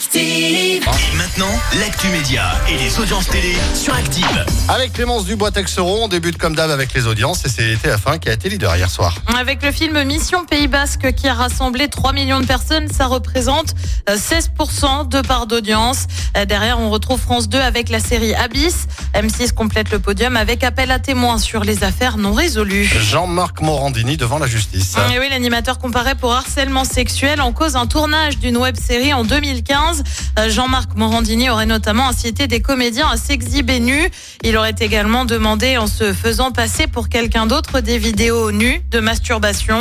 Active. Et maintenant, l'actu média et les audiences télé sur Active. Avec Clémence Dubois-Texeron, on débute comme d'hab avec les audiences et c'est TF1 qui a été leader hier soir. Avec le film Mission Pays Basque qui a rassemblé 3 millions de personnes, ça représente euh, 16% de part d'audience. Euh, Derrière, on retrouve France 2 avec la série Abyss. M6 complète le podium avec appel à témoins sur les affaires non résolues. Jean-Marc Morandini devant la justice. Et oui, l'animateur comparé pour harcèlement sexuel en cause un tournage d'une web série en 2015. Euh, Jean-Marc Morandini aurait notamment incité des comédiens à s'exhiber nus. Il aurait également demandé en se faisant passer pour quelqu'un d'autre des vidéos nues de masturbation.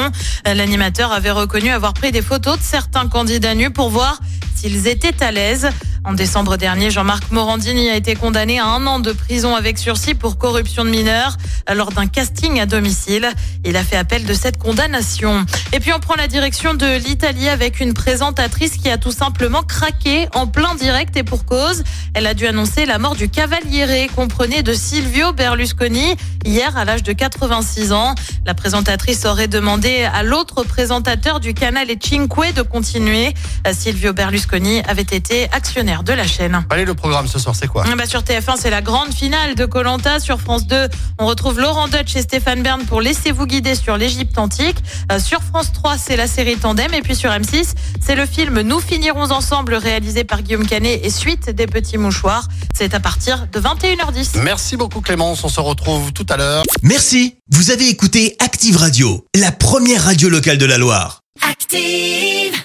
Euh, L'animateur avait reconnu avoir pris des photos de certains candidats nus pour voir s'ils étaient à l'aise. En décembre dernier, Jean-Marc Morandini a été condamné à un an de prison avec sursis pour corruption de mineurs lors d'un casting à domicile. Il a fait appel de cette condamnation. Et puis on prend la direction de l'Italie avec une présentatrice qui a tout simplement craqué en plein direct et pour cause. Elle a dû annoncer la mort du cavaliere, comprenez de Silvio Berlusconi, hier à l'âge de 86 ans. La présentatrice aurait demandé à l'autre présentateur du canal et Cinque de continuer. Silvio Berlusconi avait été de la chaîne. Allez, le programme ce soir, c'est quoi Ah bah sur TF1, c'est la grande finale de Colanta. Sur France 2, on retrouve Laurent Dutch et Stéphane Bern pour Laissez-vous guider sur l'Égypte antique. Euh, sur France 3, c'est la série Tandem. Et puis sur M6, c'est le film Nous finirons ensemble, réalisé par Guillaume Canet et suite des petits mouchoirs. C'est à partir de 21h10. Merci beaucoup Clémence, on se retrouve tout à l'heure. Merci, vous avez écouté Active Radio, la première radio locale de la Loire. Active.